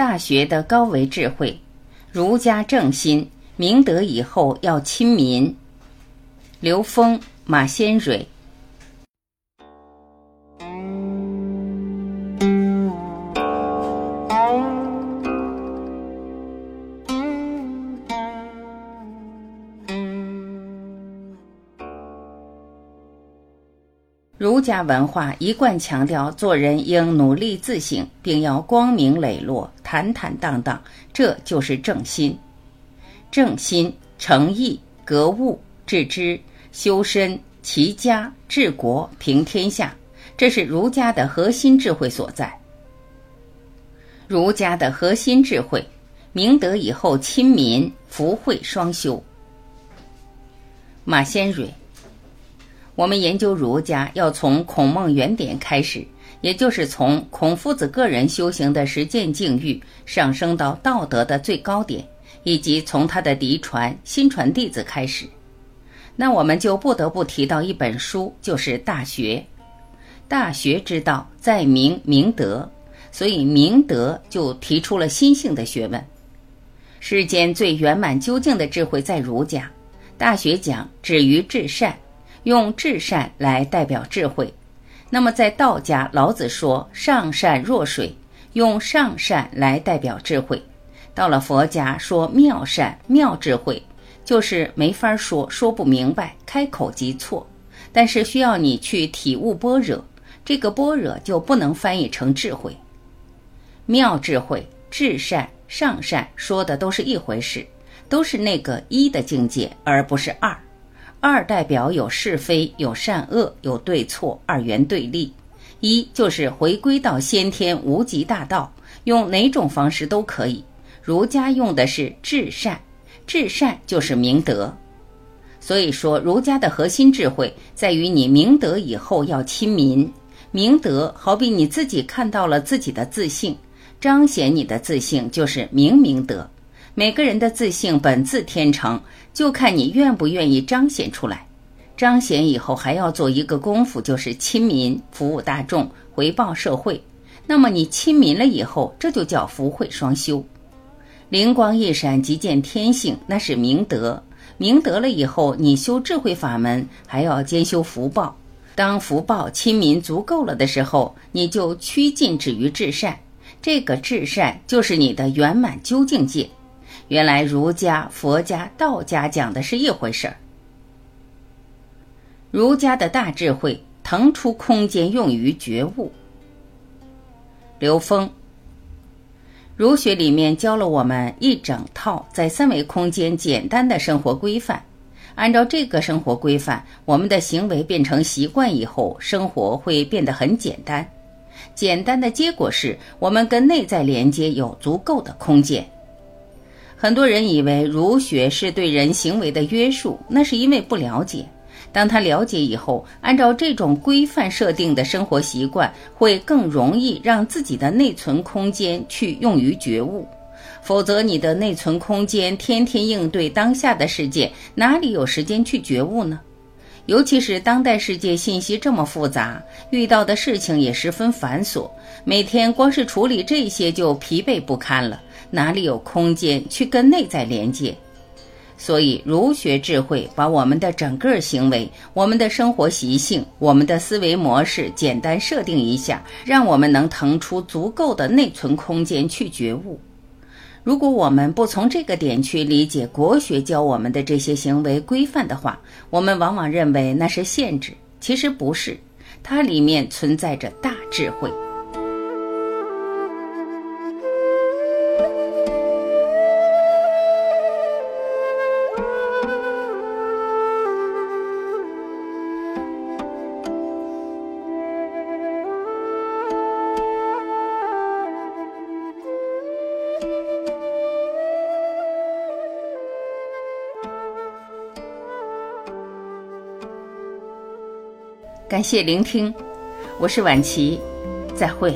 大学的高维智慧，儒家正心，明德以后要亲民。刘峰、马先蕊。儒家文化一贯强调做人应努力自省，并要光明磊落、坦坦荡荡，这就是正心。正心、诚意、格物、致知、修身、齐家、治国、平天下，这是儒家的核心智慧所在。儒家的核心智慧，明德以后亲民，福慧双修。马先蕊。我们研究儒家，要从孔孟原点开始，也就是从孔夫子个人修行的实践境遇上升到道德的最高点，以及从他的嫡传、新传弟子开始。那我们就不得不提到一本书，就是《大学》。大学之道，在明明德，所以明德就提出了心性的学问。世间最圆满究竟的智慧在儒家，《大学》讲止于至善。用至善来代表智慧，那么在道家，老子说上善若水，用上善来代表智慧；到了佛家，说妙善妙智慧，就是没法说，说不明白，开口即错。但是需要你去体悟般若，这个般若就不能翻译成智慧。妙智慧、至善、上善说的都是一回事，都是那个一的境界，而不是二。二代表有是非、有善恶、有对错，二元对立。一就是回归到先天无极大道，用哪种方式都可以。儒家用的是至善，至善就是明德。所以说，儒家的核心智慧在于你明德以后要亲民。明德好比你自己看到了自己的自信，彰显你的自信就是明明德。每个人的自信本自天成，就看你愿不愿意彰显出来。彰显以后还要做一个功夫，就是亲民、服务大众、回报社会。那么你亲民了以后，这就叫福慧双修。灵光一闪即见天性，那是明德。明德了以后，你修智慧法门，还要兼修福报。当福报亲民足够了的时候，你就趋近止于至善。这个至善就是你的圆满究竟界。原来儒家、佛家、道家讲的是一回事儿。儒家的大智慧腾出空间用于觉悟。刘峰，儒学里面教了我们一整套在三维空间简单的生活规范，按照这个生活规范，我们的行为变成习惯以后，生活会变得很简单。简单的结果是我们跟内在连接有足够的空间。很多人以为儒学是对人行为的约束，那是因为不了解。当他了解以后，按照这种规范设定的生活习惯，会更容易让自己的内存空间去用于觉悟。否则，你的内存空间天天应对当下的世界，哪里有时间去觉悟呢？尤其是当代世界信息这么复杂，遇到的事情也十分繁琐，每天光是处理这些就疲惫不堪了。哪里有空间去跟内在连接？所以儒学智慧把我们的整个行为、我们的生活习性、我们的思维模式简单设定一下，让我们能腾出足够的内存空间去觉悟。如果我们不从这个点去理解国学教我们的这些行为规范的话，我们往往认为那是限制，其实不是，它里面存在着大智慧。感谢聆听，我是晚琪，再会。